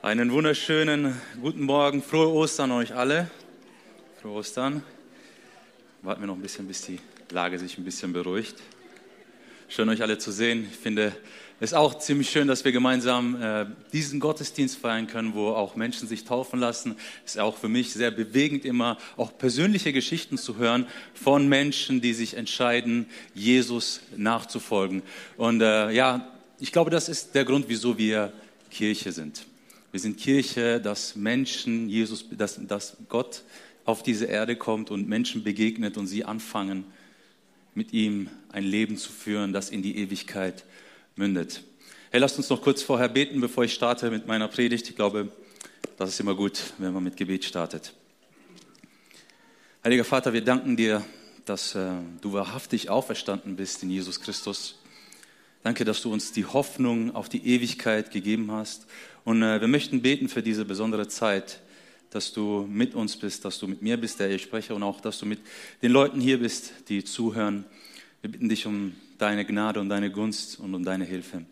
Einen wunderschönen guten Morgen, frohe Ostern euch alle. Frohe Ostern. Warten wir noch ein bisschen, bis die Lage sich ein bisschen beruhigt. Schön euch alle zu sehen. Ich finde es auch ziemlich schön, dass wir gemeinsam äh, diesen Gottesdienst feiern können, wo auch Menschen sich taufen lassen. Ist auch für mich sehr bewegend, immer auch persönliche Geschichten zu hören von Menschen, die sich entscheiden, Jesus nachzufolgen. Und äh, ja, ich glaube, das ist der Grund, wieso wir Kirche sind. Wir sind Kirche, dass Menschen, Jesus, dass, dass Gott auf diese Erde kommt und Menschen begegnet und sie anfangen, mit ihm ein Leben zu führen, das in die Ewigkeit mündet. Hey, lasst uns noch kurz vorher beten, bevor ich starte mit meiner Predigt. Ich glaube, das ist immer gut, wenn man mit Gebet startet. Heiliger Vater, wir danken dir, dass äh, du wahrhaftig auferstanden bist in Jesus Christus. Danke, dass du uns die Hoffnung auf die Ewigkeit gegeben hast. Und äh, wir möchten beten für diese besondere Zeit, dass du mit uns bist, dass du mit mir bist, der ich spreche, und auch, dass du mit den Leuten hier bist, die zuhören. Wir bitten dich um deine Gnade und deine Gunst und um deine Hilfe.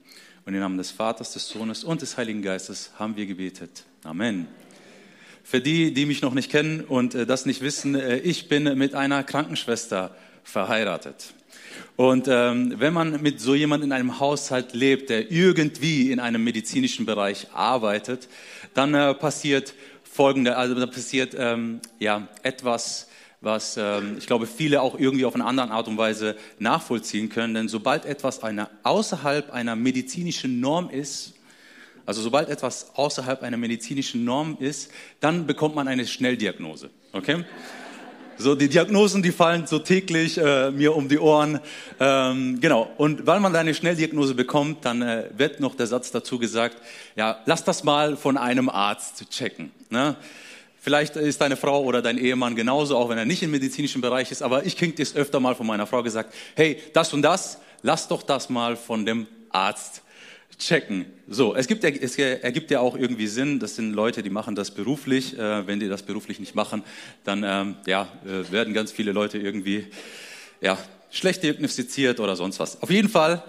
Und im Namen des Vaters, des Sohnes und des Heiligen Geistes haben wir gebetet. Amen. Für die, die mich noch nicht kennen und äh, das nicht wissen, äh, ich bin mit einer Krankenschwester verheiratet. Und ähm, wenn man mit so jemand in einem Haushalt lebt, der irgendwie in einem medizinischen Bereich arbeitet, dann äh, passiert folgende, also da passiert ähm, ja etwas, was ähm, ich glaube viele auch irgendwie auf eine andere Art und Weise nachvollziehen können. Denn sobald etwas eine, außerhalb einer medizinischen Norm ist, also sobald etwas außerhalb einer medizinischen Norm ist, dann bekommt man eine Schnelldiagnose. Okay? So, die Diagnosen, die fallen so täglich äh, mir um die Ohren. Ähm, genau. Und weil man da eine Schnelldiagnose bekommt, dann äh, wird noch der Satz dazu gesagt, ja, lass das mal von einem Arzt checken. Ne? Vielleicht ist deine Frau oder dein Ehemann genauso, auch wenn er nicht im medizinischen Bereich ist, aber ich kriege das öfter mal von meiner Frau gesagt, hey, das und das, lass doch das mal von dem Arzt checken. So, es, gibt, es ergibt ja auch irgendwie Sinn, das sind Leute, die machen das beruflich. Äh, wenn die das beruflich nicht machen, dann ähm, ja, äh, werden ganz viele Leute irgendwie ja, schlecht diagnostiziert oder sonst was. Auf jeden Fall,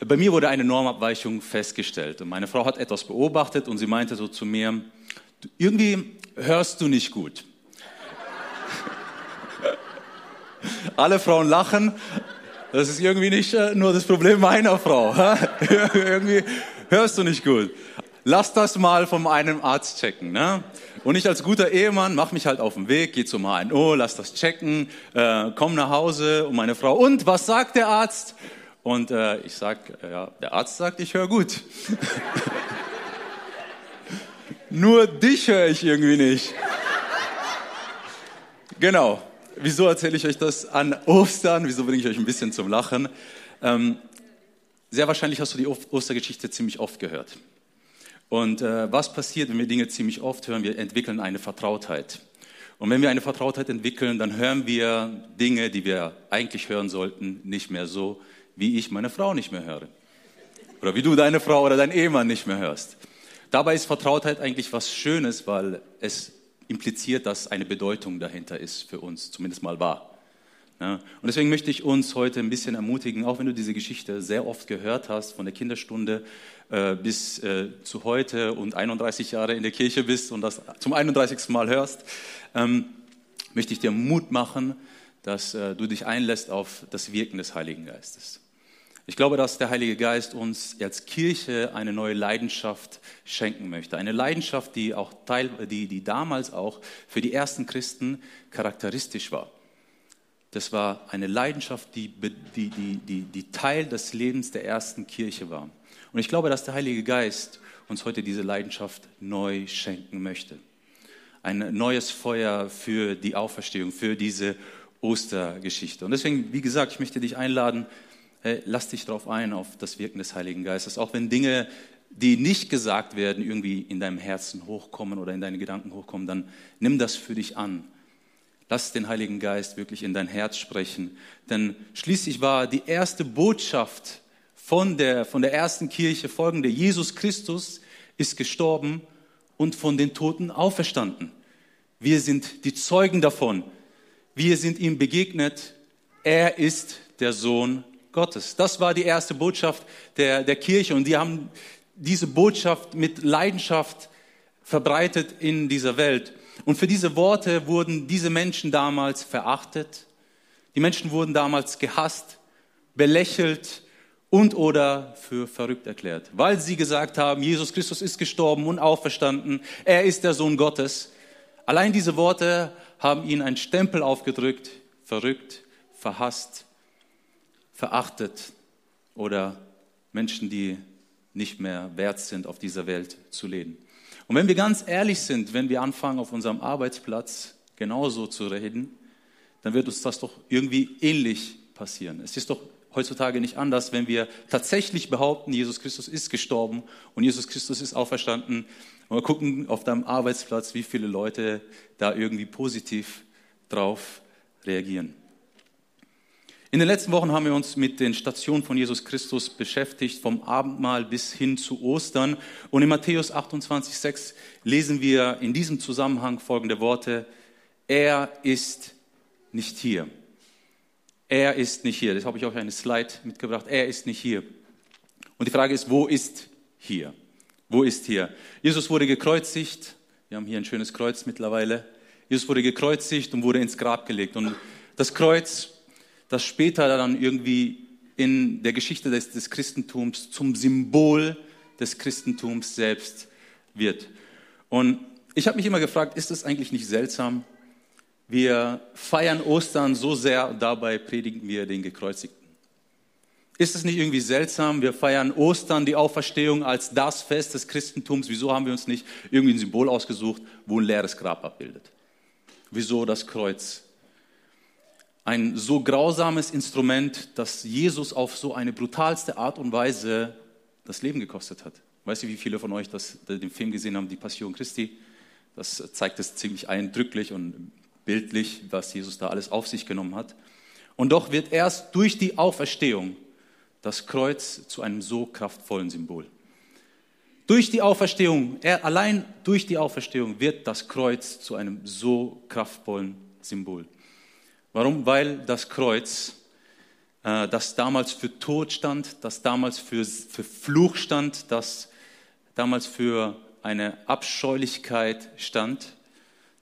bei mir wurde eine Normabweichung festgestellt. Und meine Frau hat etwas beobachtet und sie meinte so zu mir, irgendwie hörst du nicht gut. Alle Frauen lachen, das ist irgendwie nicht äh, nur das Problem meiner Frau. irgendwie hörst du nicht gut. Lass das mal von einem Arzt checken. Ne? Und ich als guter Ehemann mache mich halt auf den Weg, gehe zum HNO, lass das checken, äh, komm nach Hause und meine Frau, und was sagt der Arzt? Und äh, ich sag, ja, der Arzt sagt, ich höre gut. Nur dich höre ich irgendwie nicht. Genau. Wieso erzähle ich euch das an Ostern? Wieso bringe ich euch ein bisschen zum Lachen? Ähm, sehr wahrscheinlich hast du die Ostergeschichte ziemlich oft gehört. Und äh, was passiert, wenn wir Dinge ziemlich oft hören? Wir entwickeln eine Vertrautheit. Und wenn wir eine Vertrautheit entwickeln, dann hören wir Dinge, die wir eigentlich hören sollten, nicht mehr so, wie ich meine Frau nicht mehr höre. Oder wie du deine Frau oder dein Ehemann nicht mehr hörst. Dabei ist Vertrautheit eigentlich was Schönes, weil es impliziert, dass eine Bedeutung dahinter ist für uns, zumindest mal war. Ja, und deswegen möchte ich uns heute ein bisschen ermutigen, auch wenn du diese Geschichte sehr oft gehört hast, von der Kinderstunde äh, bis äh, zu heute und 31 Jahre in der Kirche bist und das zum 31. Mal hörst, ähm, möchte ich dir Mut machen, dass äh, du dich einlässt auf das Wirken des Heiligen Geistes. Ich glaube, dass der Heilige Geist uns als Kirche eine neue Leidenschaft schenken möchte. Eine Leidenschaft, die, auch Teil, die, die damals auch für die ersten Christen charakteristisch war. Das war eine Leidenschaft, die, die, die, die, die Teil des Lebens der ersten Kirche war. Und ich glaube, dass der Heilige Geist uns heute diese Leidenschaft neu schenken möchte. Ein neues Feuer für die Auferstehung, für diese Ostergeschichte. Und deswegen, wie gesagt, ich möchte dich einladen, hey, lass dich darauf ein, auf das Wirken des Heiligen Geistes. Auch wenn Dinge, die nicht gesagt werden, irgendwie in deinem Herzen hochkommen oder in deine Gedanken hochkommen, dann nimm das für dich an. Lass den Heiligen Geist wirklich in dein Herz sprechen. Denn schließlich war die erste Botschaft von der, von der ersten Kirche folgende. Jesus Christus ist gestorben und von den Toten auferstanden. Wir sind die Zeugen davon. Wir sind ihm begegnet. Er ist der Sohn Gottes. Das war die erste Botschaft der, der Kirche und die haben diese Botschaft mit Leidenschaft verbreitet in dieser Welt. Und für diese Worte wurden diese Menschen damals verachtet. Die Menschen wurden damals gehasst, belächelt und oder für verrückt erklärt, weil sie gesagt haben, Jesus Christus ist gestorben und auferstanden, er ist der Sohn Gottes. Allein diese Worte haben ihnen einen Stempel aufgedrückt, verrückt, verhasst, verachtet oder Menschen, die nicht mehr wert sind, auf dieser Welt zu leben. Und wenn wir ganz ehrlich sind, wenn wir anfangen, auf unserem Arbeitsplatz genauso zu reden, dann wird uns das doch irgendwie ähnlich passieren. Es ist doch heutzutage nicht anders, wenn wir tatsächlich behaupten, Jesus Christus ist gestorben und Jesus Christus ist auferstanden. Und wir gucken auf deinem Arbeitsplatz, wie viele Leute da irgendwie positiv drauf reagieren. In den letzten Wochen haben wir uns mit den Stationen von Jesus Christus beschäftigt, vom Abendmahl bis hin zu Ostern. Und in Matthäus 28,6 lesen wir in diesem Zusammenhang folgende Worte. Er ist nicht hier. Er ist nicht hier. Das habe ich euch eine Slide mitgebracht. Er ist nicht hier. Und die Frage ist, wo ist hier? Wo ist hier? Jesus wurde gekreuzigt. Wir haben hier ein schönes Kreuz mittlerweile. Jesus wurde gekreuzigt und wurde ins Grab gelegt. Und das Kreuz das später dann irgendwie in der Geschichte des, des Christentums zum Symbol des Christentums selbst wird. Und ich habe mich immer gefragt, ist es eigentlich nicht seltsam? Wir feiern Ostern so sehr, dabei predigen wir den Gekreuzigten. Ist es nicht irgendwie seltsam? Wir feiern Ostern, die Auferstehung, als das Fest des Christentums. Wieso haben wir uns nicht irgendwie ein Symbol ausgesucht, wo ein leeres Grab abbildet? Wieso das Kreuz? Ein so grausames Instrument, das Jesus auf so eine brutalste Art und Weise das Leben gekostet hat. Weißt du, wie viele von euch das, den Film gesehen haben, Die Passion Christi? Das zeigt es ziemlich eindrücklich und bildlich, was Jesus da alles auf sich genommen hat. Und doch wird erst durch die Auferstehung das Kreuz zu einem so kraftvollen Symbol. Durch die Auferstehung, allein durch die Auferstehung wird das Kreuz zu einem so kraftvollen Symbol. Warum? Weil das Kreuz, äh, das damals für Tod stand, das damals für, für Fluch stand, das damals für eine Abscheulichkeit stand,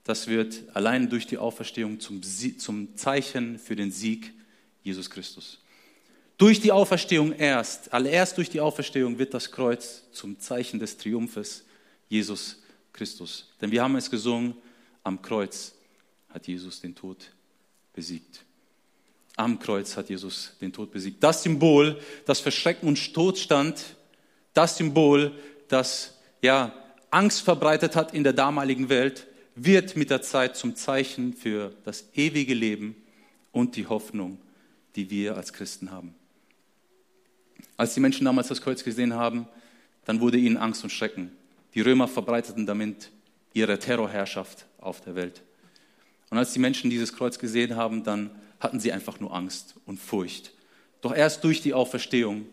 das wird allein durch die Auferstehung zum, zum Zeichen für den Sieg Jesus Christus. Durch die Auferstehung erst, allererst durch die Auferstehung wird das Kreuz zum Zeichen des Triumphes Jesus Christus. Denn wir haben es gesungen, am Kreuz hat Jesus den Tod besiegt. Am Kreuz hat Jesus den Tod besiegt. Das Symbol, das für Schrecken und Tod stand, das Symbol, das ja Angst verbreitet hat in der damaligen Welt, wird mit der Zeit zum Zeichen für das ewige Leben und die Hoffnung, die wir als Christen haben. Als die Menschen damals das Kreuz gesehen haben, dann wurde ihnen Angst und Schrecken. Die Römer verbreiteten damit ihre Terrorherrschaft auf der Welt. Und als die Menschen dieses Kreuz gesehen haben, dann hatten sie einfach nur Angst und Furcht. Doch erst durch die Auferstehung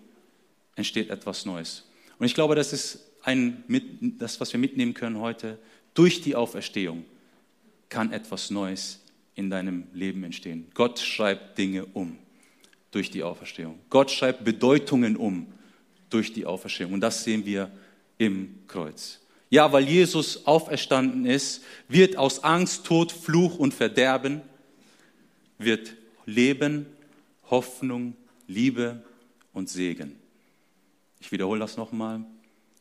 entsteht etwas Neues. Und ich glaube, das ist ein, das, was wir mitnehmen können heute. Durch die Auferstehung kann etwas Neues in deinem Leben entstehen. Gott schreibt Dinge um durch die Auferstehung. Gott schreibt Bedeutungen um durch die Auferstehung. Und das sehen wir im Kreuz. Ja, weil Jesus auferstanden ist, wird aus Angst, Tod, Fluch und Verderben, wird Leben, Hoffnung, Liebe und Segen. Ich wiederhole das nochmal.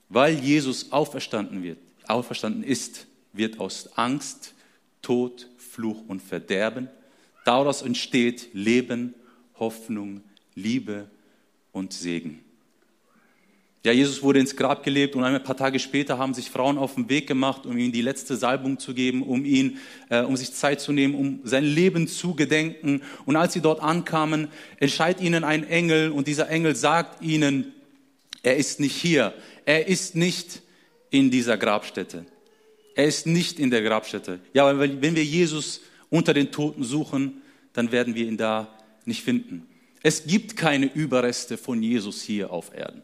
Weil Jesus auferstanden wird, auferstanden ist, wird aus Angst, Tod, Fluch und Verderben, daraus entsteht Leben, Hoffnung, Liebe und Segen. Ja, Jesus wurde ins Grab gelebt und ein paar Tage später haben sich Frauen auf den Weg gemacht, um ihm die letzte Salbung zu geben, um ihn, äh, um sich Zeit zu nehmen, um sein Leben zu gedenken. Und als sie dort ankamen, entscheidet ihnen ein Engel und dieser Engel sagt ihnen, er ist nicht hier, er ist nicht in dieser Grabstätte. Er ist nicht in der Grabstätte. Ja, weil wenn wir Jesus unter den Toten suchen, dann werden wir ihn da nicht finden. Es gibt keine Überreste von Jesus hier auf Erden.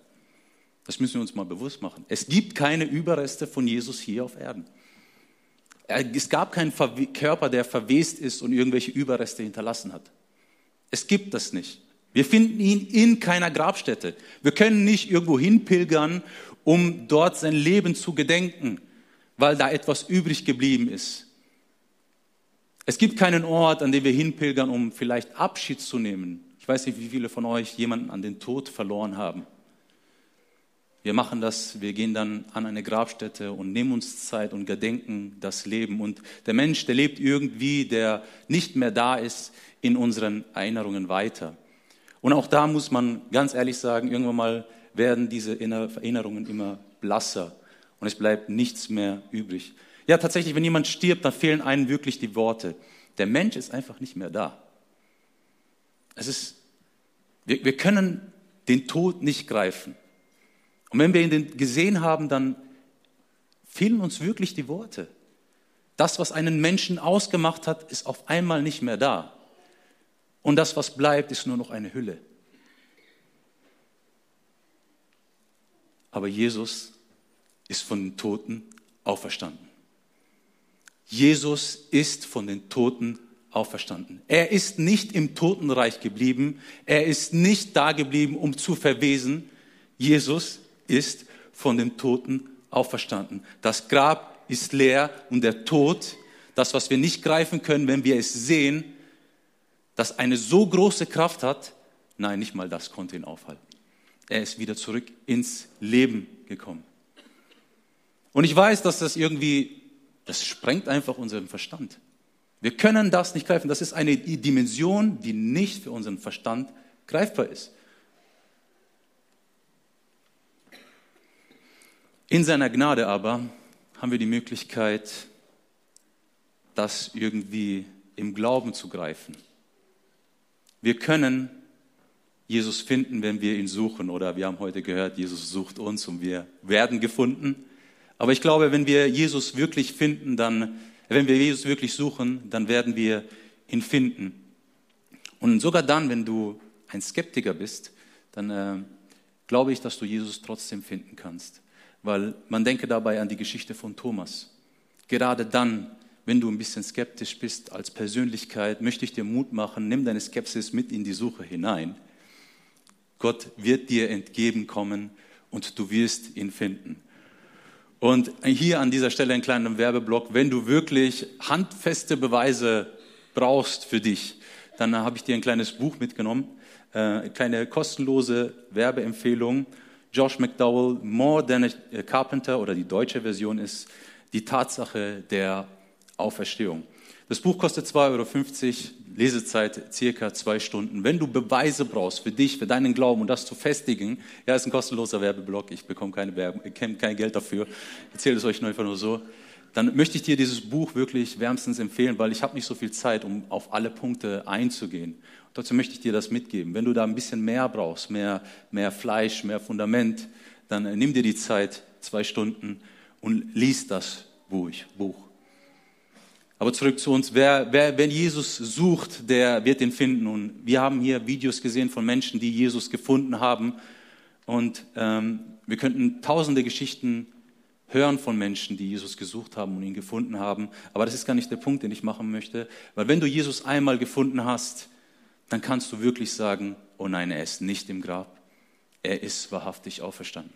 Das müssen wir uns mal bewusst machen. Es gibt keine Überreste von Jesus hier auf Erden. Es gab keinen Körper, der verwest ist und irgendwelche Überreste hinterlassen hat. Es gibt das nicht. Wir finden ihn in keiner Grabstätte. Wir können nicht irgendwo hinpilgern, um dort sein Leben zu gedenken, weil da etwas übrig geblieben ist. Es gibt keinen Ort, an dem wir hinpilgern, um vielleicht Abschied zu nehmen. Ich weiß nicht, wie viele von euch jemanden an den Tod verloren haben. Wir machen das, wir gehen dann an eine Grabstätte und nehmen uns Zeit und gedenken das Leben. Und der Mensch, der lebt irgendwie, der nicht mehr da ist, in unseren Erinnerungen weiter. Und auch da muss man ganz ehrlich sagen, irgendwann mal werden diese Erinnerungen immer blasser und es bleibt nichts mehr übrig. Ja, tatsächlich, wenn jemand stirbt, dann fehlen einem wirklich die Worte. Der Mensch ist einfach nicht mehr da. Es ist, wir, wir können den Tod nicht greifen. Und wenn wir ihn gesehen haben, dann fehlen uns wirklich die Worte. Das, was einen Menschen ausgemacht hat, ist auf einmal nicht mehr da. Und das, was bleibt, ist nur noch eine Hülle. Aber Jesus ist von den Toten auferstanden. Jesus ist von den Toten auferstanden. Er ist nicht im Totenreich geblieben. Er ist nicht da geblieben, um zu verwesen. Jesus ist von den Toten auferstanden. Das Grab ist leer und der Tod, das, was wir nicht greifen können, wenn wir es sehen, das eine so große Kraft hat, nein, nicht mal das konnte ihn aufhalten. Er ist wieder zurück ins Leben gekommen. Und ich weiß, dass das irgendwie, das sprengt einfach unseren Verstand. Wir können das nicht greifen. Das ist eine Dimension, die nicht für unseren Verstand greifbar ist. In seiner Gnade aber haben wir die Möglichkeit, das irgendwie im Glauben zu greifen. Wir können Jesus finden, wenn wir ihn suchen. Oder wir haben heute gehört, Jesus sucht uns und wir werden gefunden. Aber ich glaube, wenn wir Jesus wirklich finden, dann, wenn wir Jesus wirklich suchen, dann werden wir ihn finden. Und sogar dann, wenn du ein Skeptiker bist, dann äh, glaube ich, dass du Jesus trotzdem finden kannst. Weil man denke dabei an die Geschichte von Thomas. Gerade dann, wenn du ein bisschen skeptisch bist als Persönlichkeit, möchte ich dir Mut machen, nimm deine Skepsis mit in die Suche hinein. Gott wird dir entgegenkommen und du wirst ihn finden. Und hier an dieser Stelle ein kleiner Werbeblock. Wenn du wirklich handfeste Beweise brauchst für dich, dann habe ich dir ein kleines Buch mitgenommen, äh, eine kleine kostenlose Werbeempfehlung. Josh McDowell, More Than a Carpenter oder die deutsche Version ist die Tatsache der Auferstehung. Das Buch kostet 2,50 Euro, Lesezeit circa zwei Stunden. Wenn du Beweise brauchst für dich, für deinen Glauben und das zu festigen, ja, ist ein kostenloser Werbeblock, ich bekomme keine Werbung, kein Geld dafür, erzähle es euch nur einfach nur so, dann möchte ich dir dieses Buch wirklich wärmstens empfehlen, weil ich habe nicht so viel Zeit, um auf alle Punkte einzugehen. Dazu möchte ich dir das mitgeben. Wenn du da ein bisschen mehr brauchst, mehr, mehr Fleisch, mehr Fundament, dann nimm dir die Zeit, zwei Stunden und lies das Buch. Aber zurück zu uns. Wer, wer, wenn Jesus sucht, der wird ihn finden. Und wir haben hier Videos gesehen von Menschen, die Jesus gefunden haben. Und ähm, wir könnten tausende Geschichten hören von Menschen, die Jesus gesucht haben und ihn gefunden haben. Aber das ist gar nicht der Punkt, den ich machen möchte. Weil wenn du Jesus einmal gefunden hast, dann kannst du wirklich sagen, oh nein, er ist nicht im Grab. Er ist wahrhaftig auferstanden.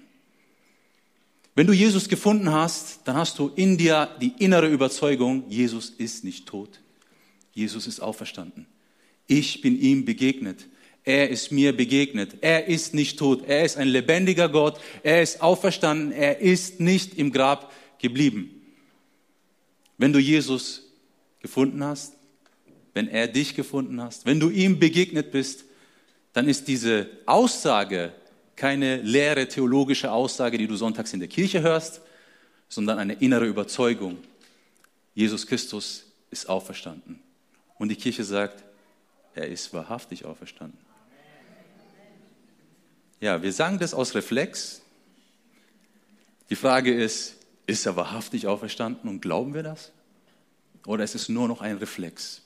Wenn du Jesus gefunden hast, dann hast du in dir die innere Überzeugung, Jesus ist nicht tot. Jesus ist auferstanden. Ich bin ihm begegnet. Er ist mir begegnet. Er ist nicht tot. Er ist ein lebendiger Gott. Er ist auferstanden. Er ist nicht im Grab geblieben. Wenn du Jesus gefunden hast, wenn er dich gefunden hast, wenn du ihm begegnet bist, dann ist diese Aussage, keine leere theologische Aussage, die du sonntags in der Kirche hörst, sondern eine innere Überzeugung. Jesus Christus ist auferstanden. Und die Kirche sagt, er ist wahrhaftig auferstanden. Ja, wir sagen das aus Reflex. Die Frage ist, ist er wahrhaftig auferstanden und glauben wir das? Oder ist es nur noch ein Reflex?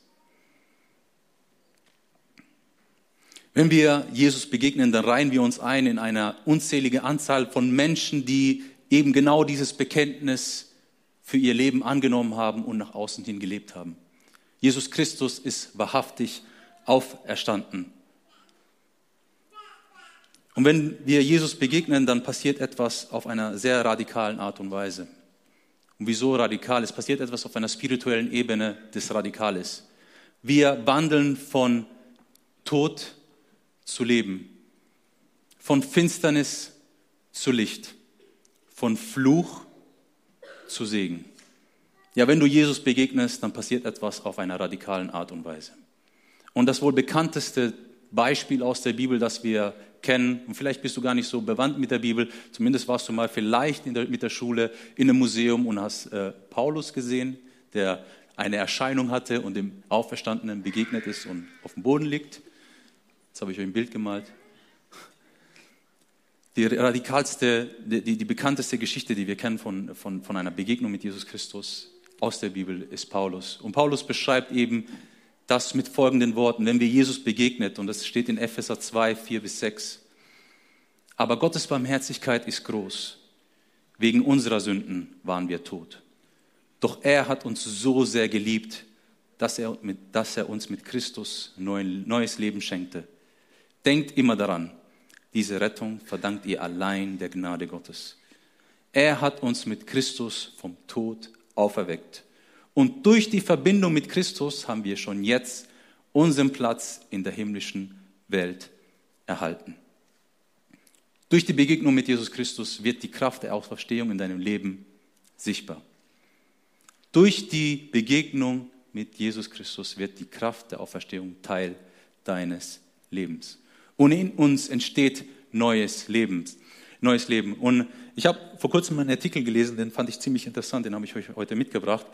Wenn wir Jesus begegnen, dann reihen wir uns ein in eine unzählige Anzahl von Menschen, die eben genau dieses Bekenntnis für ihr Leben angenommen haben und nach außen hin gelebt haben. Jesus Christus ist wahrhaftig auferstanden. Und wenn wir Jesus begegnen, dann passiert etwas auf einer sehr radikalen Art und Weise. Und wieso radikal? Es passiert etwas auf einer spirituellen Ebene, das radikal ist. Wir wandeln von Tod zu Leben, von Finsternis zu Licht, von Fluch zu Segen. Ja, wenn du Jesus begegnest, dann passiert etwas auf einer radikalen Art und Weise. Und das wohl bekannteste Beispiel aus der Bibel, das wir kennen, und vielleicht bist du gar nicht so bewandt mit der Bibel, zumindest warst du mal vielleicht der, mit der Schule in einem Museum und hast äh, Paulus gesehen, der eine Erscheinung hatte und dem Auferstandenen begegnet ist und auf dem Boden liegt. Jetzt habe ich euch ein Bild gemalt. Die radikalste, die, die, die bekannteste Geschichte, die wir kennen von, von, von einer Begegnung mit Jesus Christus aus der Bibel, ist Paulus. Und Paulus beschreibt eben das mit folgenden Worten, wenn wir Jesus begegnet, und das steht in Epheser 2, 4 bis 6. Aber Gottes Barmherzigkeit ist groß. Wegen unserer Sünden waren wir tot. Doch er hat uns so sehr geliebt, dass er, mit, dass er uns mit Christus neu, neues Leben schenkte. Denkt immer daran, diese Rettung verdankt ihr allein der Gnade Gottes. Er hat uns mit Christus vom Tod auferweckt. Und durch die Verbindung mit Christus haben wir schon jetzt unseren Platz in der himmlischen Welt erhalten. Durch die Begegnung mit Jesus Christus wird die Kraft der Auferstehung in deinem Leben sichtbar. Durch die Begegnung mit Jesus Christus wird die Kraft der Auferstehung Teil deines Lebens. Und in uns entsteht neues Leben. Neues Leben. Und ich habe vor kurzem einen Artikel gelesen, den fand ich ziemlich interessant, den habe ich euch heute mitgebracht.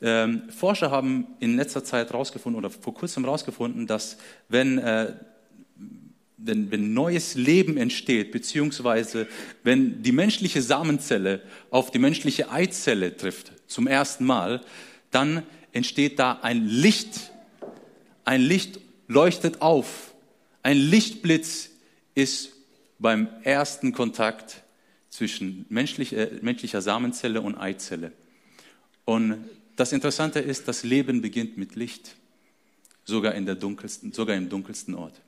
Ähm, Forscher haben in letzter Zeit herausgefunden oder vor kurzem herausgefunden, dass wenn, äh, wenn, wenn neues Leben entsteht, beziehungsweise wenn die menschliche Samenzelle auf die menschliche Eizelle trifft, zum ersten Mal, dann entsteht da ein Licht. Ein Licht leuchtet auf. Ein Lichtblitz ist beim ersten Kontakt zwischen menschlicher, äh, menschlicher Samenzelle und Eizelle. Und das Interessante ist, das Leben beginnt mit Licht, sogar, in der dunkelsten, sogar im dunkelsten Ort.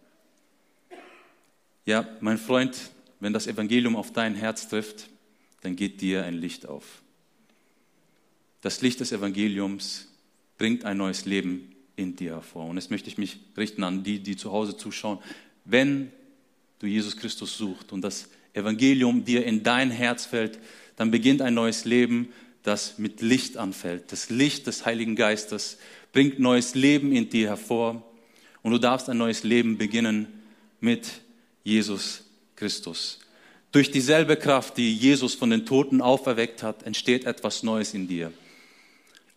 Ja, mein Freund, wenn das Evangelium auf dein Herz trifft, dann geht dir ein Licht auf. Das Licht des Evangeliums bringt ein neues Leben in dir hervor. Und jetzt möchte ich mich richten an die, die zu Hause zuschauen. Wenn du Jesus Christus suchst und das Evangelium dir in dein Herz fällt, dann beginnt ein neues Leben, das mit Licht anfällt. Das Licht des Heiligen Geistes bringt neues Leben in dir hervor und du darfst ein neues Leben beginnen mit Jesus Christus. Durch dieselbe Kraft, die Jesus von den Toten auferweckt hat, entsteht etwas Neues in dir.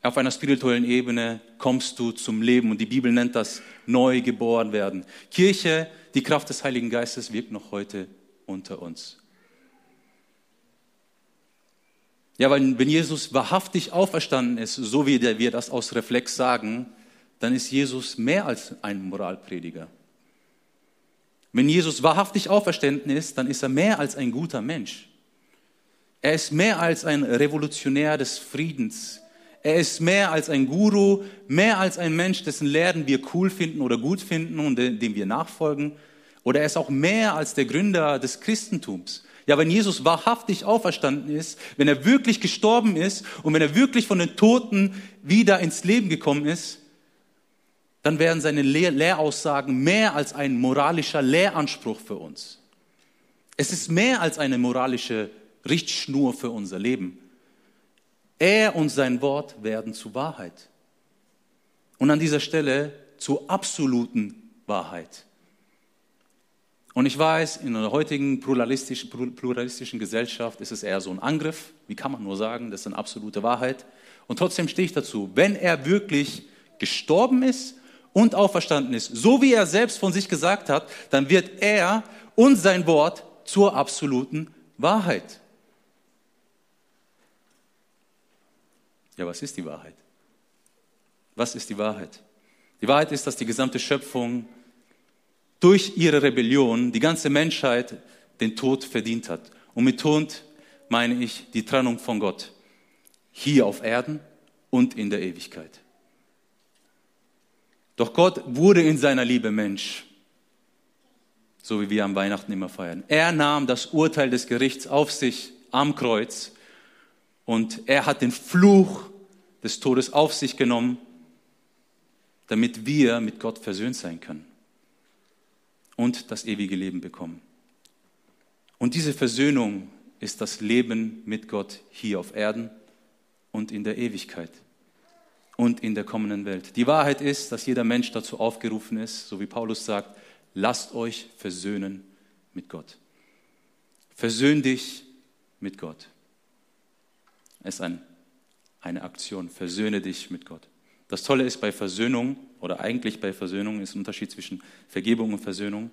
Auf einer spirituellen Ebene kommst du zum Leben und die Bibel nennt das neu geboren werden. Kirche, die Kraft des Heiligen Geistes wirkt noch heute unter uns. Ja, weil wenn Jesus wahrhaftig auferstanden ist, so wie wir das aus Reflex sagen, dann ist Jesus mehr als ein Moralprediger. Wenn Jesus wahrhaftig auferstanden ist, dann ist er mehr als ein guter Mensch. Er ist mehr als ein Revolutionär des Friedens. Er ist mehr als ein Guru, mehr als ein Mensch, dessen Lehren wir cool finden oder gut finden und dem wir nachfolgen, oder er ist auch mehr als der Gründer des Christentums. Ja, wenn Jesus wahrhaftig auferstanden ist, wenn er wirklich gestorben ist und wenn er wirklich von den Toten wieder ins Leben gekommen ist, dann wären seine Lehr Lehraussagen mehr als ein moralischer Lehranspruch für uns. Es ist mehr als eine moralische Richtschnur für unser Leben. Er und sein Wort werden zu Wahrheit. Und an dieser Stelle zur absoluten Wahrheit. Und ich weiß, in einer heutigen pluralistischen, pluralistischen Gesellschaft ist es eher so ein Angriff. Wie kann man nur sagen, das ist eine absolute Wahrheit. Und trotzdem stehe ich dazu, wenn er wirklich gestorben ist und auferstanden ist, so wie er selbst von sich gesagt hat, dann wird er und sein Wort zur absoluten Wahrheit. Ja, was ist die Wahrheit? Was ist die Wahrheit? Die Wahrheit ist, dass die gesamte Schöpfung durch ihre Rebellion die ganze Menschheit den Tod verdient hat. Und mit Tod meine ich die Trennung von Gott. Hier auf Erden und in der Ewigkeit. Doch Gott wurde in seiner Liebe Mensch, so wie wir am Weihnachten immer feiern. Er nahm das Urteil des Gerichts auf sich am Kreuz Und er hat den Fluch des Todes auf sich genommen, damit wir mit Gott versöhnt sein können und das ewige Leben bekommen. Und diese Versöhnung ist das Leben mit Gott hier auf Erden und in der Ewigkeit und in der kommenden Welt. Die Wahrheit ist, dass jeder Mensch dazu aufgerufen ist, so wie Paulus sagt, lasst euch versöhnen mit Gott. Versöhn dich mit Gott. Es ist ein, eine Aktion. Versöhne dich mit Gott. Das Tolle ist bei Versöhnung, oder eigentlich bei Versöhnung ist ein Unterschied zwischen Vergebung und Versöhnung.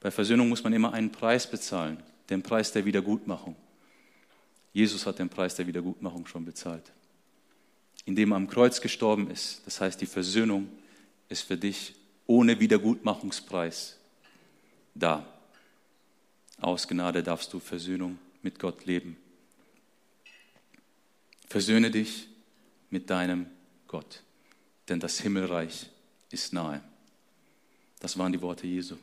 Bei Versöhnung muss man immer einen Preis bezahlen, den Preis der Wiedergutmachung. Jesus hat den Preis der Wiedergutmachung schon bezahlt indem er am Kreuz gestorben ist. Das heißt, die Versöhnung ist für dich ohne Wiedergutmachungspreis da. Aus Gnade darfst du Versöhnung mit Gott leben. Versöhne dich mit deinem Gott, denn das Himmelreich ist nahe. Das waren die Worte Jesu.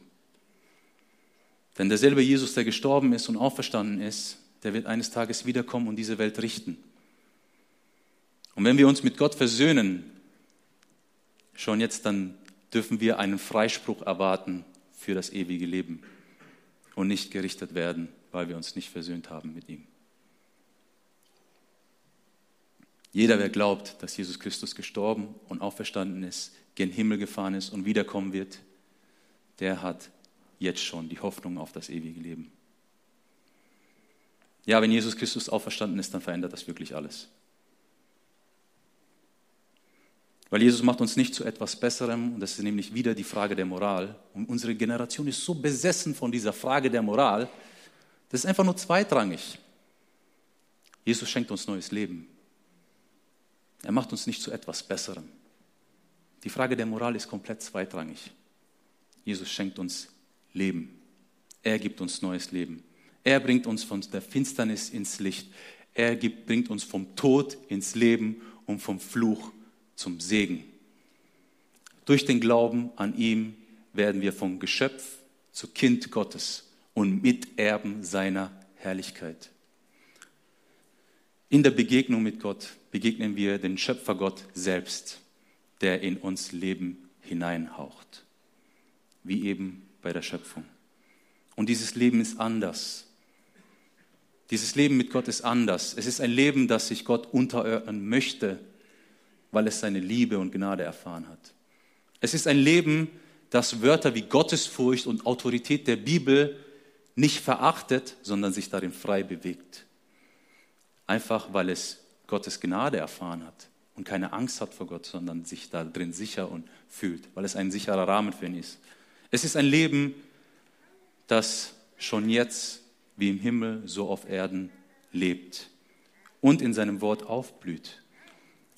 Denn derselbe Jesus, der gestorben ist und auferstanden ist, der wird eines Tages wiederkommen und diese Welt richten. Und wenn wir uns mit Gott versöhnen, schon jetzt, dann dürfen wir einen Freispruch erwarten für das ewige Leben und nicht gerichtet werden, weil wir uns nicht versöhnt haben mit ihm. Jeder, wer glaubt, dass Jesus Christus gestorben und auferstanden ist, gen Himmel gefahren ist und wiederkommen wird, der hat jetzt schon die Hoffnung auf das ewige Leben. Ja, wenn Jesus Christus auferstanden ist, dann verändert das wirklich alles. Weil Jesus macht uns nicht zu etwas Besserem und das ist nämlich wieder die Frage der Moral. Und unsere Generation ist so besessen von dieser Frage der Moral, das ist einfach nur zweitrangig. Jesus schenkt uns neues Leben. Er macht uns nicht zu etwas Besserem. Die Frage der Moral ist komplett zweitrangig. Jesus schenkt uns Leben. Er gibt uns neues Leben. Er bringt uns von der Finsternis ins Licht. Er gibt, bringt uns vom Tod ins Leben und vom Fluch zum Segen. Durch den Glauben an ihm werden wir vom Geschöpf zu Kind Gottes und Miterben seiner Herrlichkeit. In der Begegnung mit Gott begegnen wir den Schöpfergott selbst, der in uns Leben hineinhaucht, wie eben bei der Schöpfung. Und dieses Leben ist anders. Dieses Leben mit Gott ist anders. Es ist ein Leben, das sich Gott unterordnen möchte weil es seine Liebe und Gnade erfahren hat. Es ist ein Leben, das Wörter wie Gottesfurcht und Autorität der Bibel nicht verachtet, sondern sich darin frei bewegt. Einfach weil es Gottes Gnade erfahren hat und keine Angst hat vor Gott, sondern sich da drin sicher und fühlt, weil es ein sicherer Rahmen für ihn ist. Es ist ein Leben, das schon jetzt wie im Himmel so auf Erden lebt und in seinem Wort aufblüht.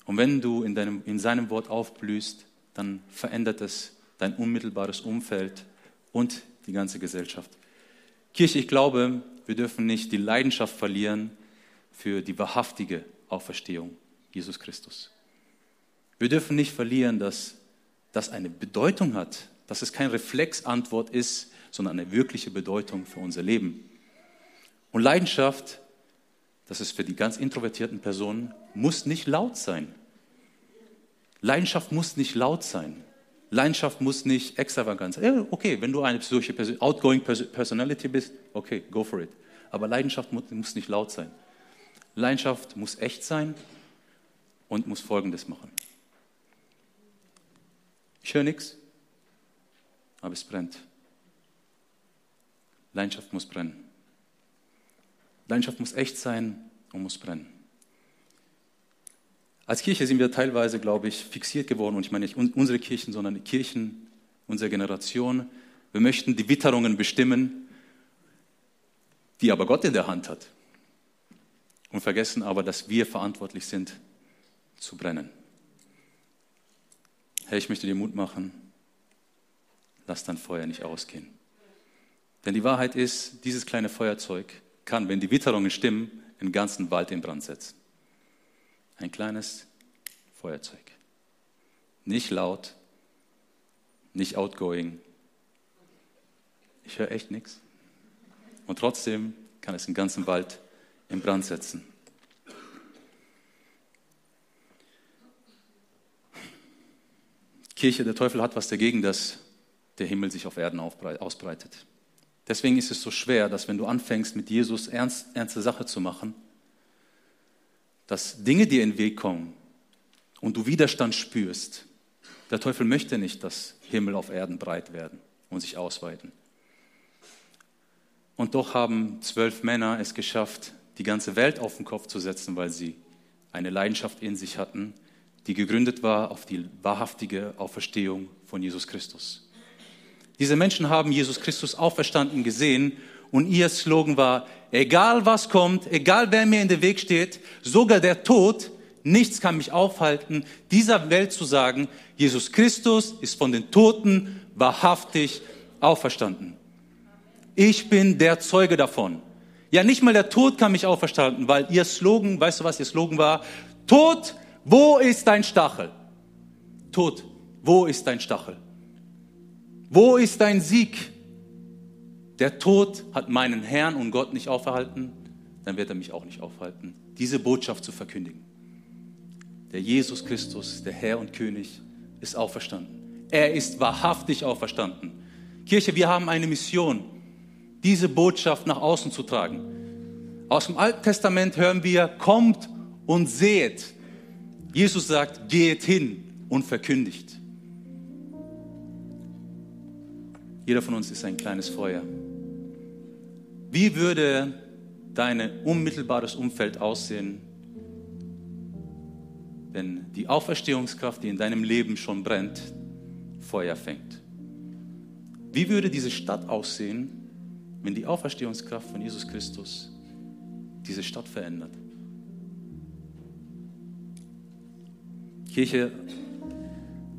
Und wenn du in, deinem, in seinem Wort aufblühst, dann verändert es dein unmittelbares Umfeld und die ganze Gesellschaft. Kirche, ich glaube, wir dürfen nicht die Leidenschaft verlieren für die wahrhaftige Auferstehung Jesus Christus. Wir dürfen nicht verlieren, dass das eine Bedeutung hat, dass es kein Reflexantwort ist, sondern eine wirkliche Bedeutung für unser Leben. Und Leidenschaft das ist für die ganz introvertierten Personen, muss nicht laut sein. Leidenschaft muss nicht laut sein. Leidenschaft muss nicht extravagant sein. Okay, wenn du eine solche outgoing Personality bist, okay, go for it. Aber Leidenschaft muss nicht laut sein. Leidenschaft muss echt sein und muss Folgendes machen. Ich höre nichts, aber es brennt. Leidenschaft muss brennen. Leidenschaft muss echt sein und muss brennen. Als Kirche sind wir teilweise, glaube ich, fixiert geworden, und ich meine nicht unsere Kirchen, sondern die Kirchen unserer Generation. Wir möchten die Witterungen bestimmen, die aber Gott in der Hand hat. Und vergessen aber, dass wir verantwortlich sind, zu brennen. Herr, ich möchte dir Mut machen, lass dein Feuer nicht ausgehen. Denn die Wahrheit ist, dieses kleine Feuerzeug kann, wenn die Witterungen stimmen, den ganzen Wald in Brand setzen. Ein kleines Feuerzeug. Nicht laut, nicht outgoing. Ich höre echt nichts. Und trotzdem kann es den ganzen Wald in Brand setzen. Kirche, der Teufel hat was dagegen, dass der Himmel sich auf Erden ausbreitet. Deswegen ist es so schwer, dass wenn du anfängst, mit Jesus ernst, ernste Sache zu machen, dass Dinge dir in den Weg kommen und du Widerstand spürst. Der Teufel möchte nicht, dass Himmel auf Erden breit werden und sich ausweiten. Und doch haben zwölf Männer es geschafft, die ganze Welt auf den Kopf zu setzen, weil sie eine Leidenschaft in sich hatten, die gegründet war auf die wahrhaftige Auferstehung von Jesus Christus. Diese Menschen haben Jesus Christus auferstanden gesehen und ihr Slogan war, egal was kommt, egal wer mir in den Weg steht, sogar der Tod, nichts kann mich aufhalten, dieser Welt zu sagen, Jesus Christus ist von den Toten wahrhaftig auferstanden. Ich bin der Zeuge davon. Ja, nicht mal der Tod kann mich auferstanden, weil ihr Slogan, weißt du was ihr Slogan war? Tod, wo ist dein Stachel? Tod, wo ist dein Stachel? Wo ist dein Sieg? Der Tod hat meinen Herrn und Gott nicht aufgehalten, dann wird er mich auch nicht aufhalten, diese Botschaft zu verkündigen. Der Jesus Christus, der Herr und König, ist auferstanden. Er ist wahrhaftig auferstanden. Kirche, wir haben eine Mission, diese Botschaft nach außen zu tragen. Aus dem Alten Testament hören wir, kommt und seht. Jesus sagt, geht hin und verkündigt. Jeder von uns ist ein kleines Feuer. Wie würde dein unmittelbares Umfeld aussehen, wenn die Auferstehungskraft, die in deinem Leben schon brennt, Feuer fängt? Wie würde diese Stadt aussehen, wenn die Auferstehungskraft von Jesus Christus diese Stadt verändert? Kirche,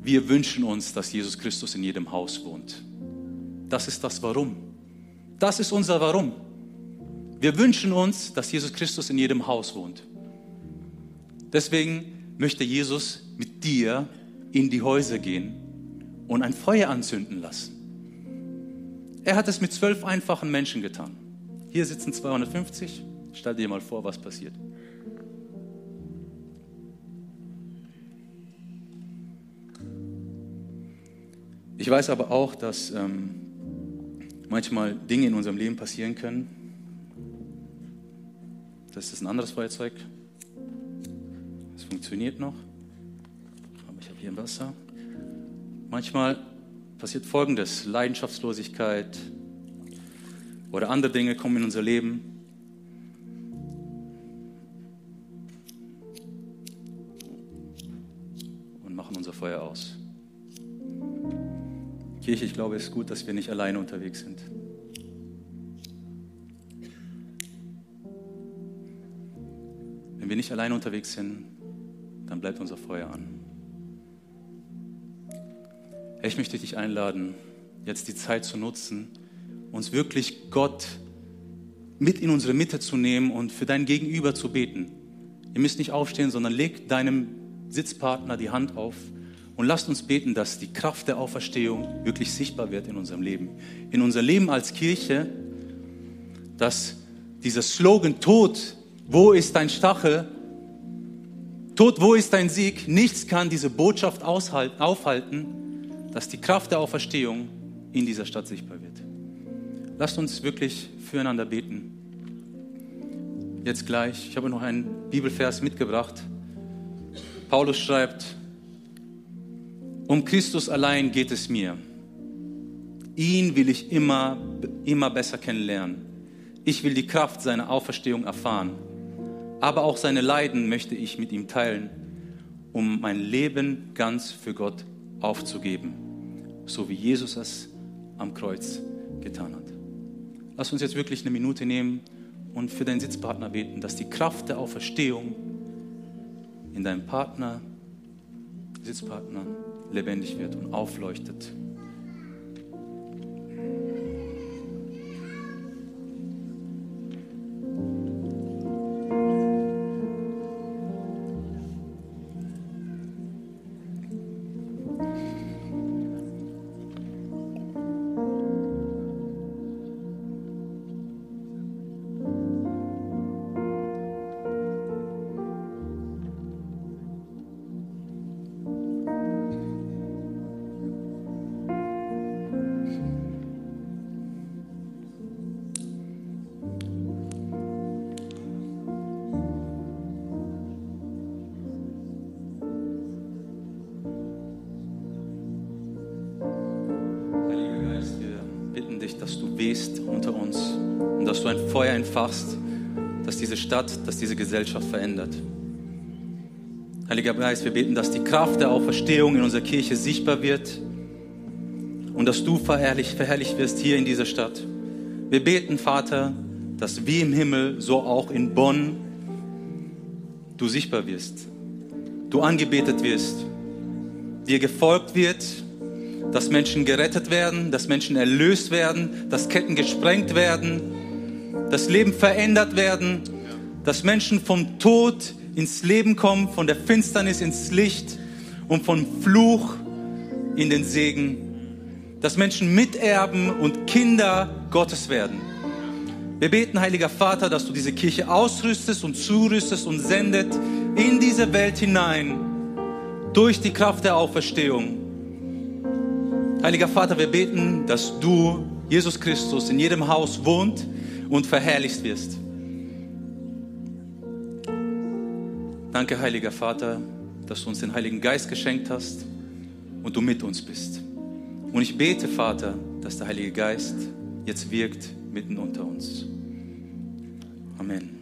wir wünschen uns, dass Jesus Christus in jedem Haus wohnt. Das ist das Warum. Das ist unser Warum. Wir wünschen uns, dass Jesus Christus in jedem Haus wohnt. Deswegen möchte Jesus mit dir in die Häuser gehen und ein Feuer anzünden lassen. Er hat es mit zwölf einfachen Menschen getan. Hier sitzen 250. Stell dir mal vor, was passiert. Ich weiß aber auch, dass ähm, manchmal Dinge in unserem Leben passieren können. Das ist ein anderes Feuerzeug. Es funktioniert noch. Aber ich habe hier ein Wasser. Manchmal passiert Folgendes. Leidenschaftslosigkeit oder andere Dinge kommen in unser Leben. Und machen unser Feuer aus. Kirche, ich glaube, es ist gut, dass wir nicht alleine unterwegs sind. Wenn wir nicht alleine unterwegs sind, dann bleibt unser Feuer an. Ich möchte dich einladen, jetzt die Zeit zu nutzen, uns wirklich Gott mit in unsere Mitte zu nehmen und für dein Gegenüber zu beten. Ihr müsst nicht aufstehen, sondern leg deinem Sitzpartner die Hand auf und lasst uns beten, dass die Kraft der Auferstehung wirklich sichtbar wird in unserem Leben. In unser Leben als Kirche, dass dieser Slogan Tod, wo ist dein Stachel? Tod, wo ist dein Sieg? Nichts kann diese Botschaft aufhalten, dass die Kraft der Auferstehung in dieser Stadt sichtbar wird. Lasst uns wirklich füreinander beten. Jetzt gleich. Ich habe noch einen Bibelvers mitgebracht. Paulus schreibt, um Christus allein geht es mir. Ihn will ich immer, immer besser kennenlernen. Ich will die Kraft seiner Auferstehung erfahren. Aber auch seine Leiden möchte ich mit ihm teilen, um mein Leben ganz für Gott aufzugeben, so wie Jesus es am Kreuz getan hat. Lass uns jetzt wirklich eine Minute nehmen und für deinen Sitzpartner beten, dass die Kraft der Auferstehung in deinem Partner, Sitzpartner, lebendig wird und aufleuchtet. Entfachst, das diese Stadt, das diese Gesellschaft verändert. Heiliger Geist, wir beten, dass die Kraft der Auferstehung in unserer Kirche sichtbar wird und dass du verherrlicht, verherrlicht wirst hier in dieser Stadt. Wir beten, Vater, dass wie im Himmel, so auch in Bonn du sichtbar wirst, du angebetet wirst, dir gefolgt wird, dass Menschen gerettet werden, dass Menschen erlöst werden, dass Ketten gesprengt werden, dass Leben verändert werden, dass Menschen vom Tod ins Leben kommen, von der Finsternis ins Licht und vom Fluch in den Segen, dass Menschen miterben und Kinder Gottes werden. Wir beten, heiliger Vater, dass du diese Kirche ausrüstest und zurüstest und sendet in diese Welt hinein durch die Kraft der Auferstehung. Heiliger Vater, wir beten, dass du, Jesus Christus, in jedem Haus wohnt und verherrlicht wirst. Danke, Heiliger Vater, dass du uns den Heiligen Geist geschenkt hast und du mit uns bist. Und ich bete, Vater, dass der Heilige Geist jetzt wirkt mitten unter uns. Amen.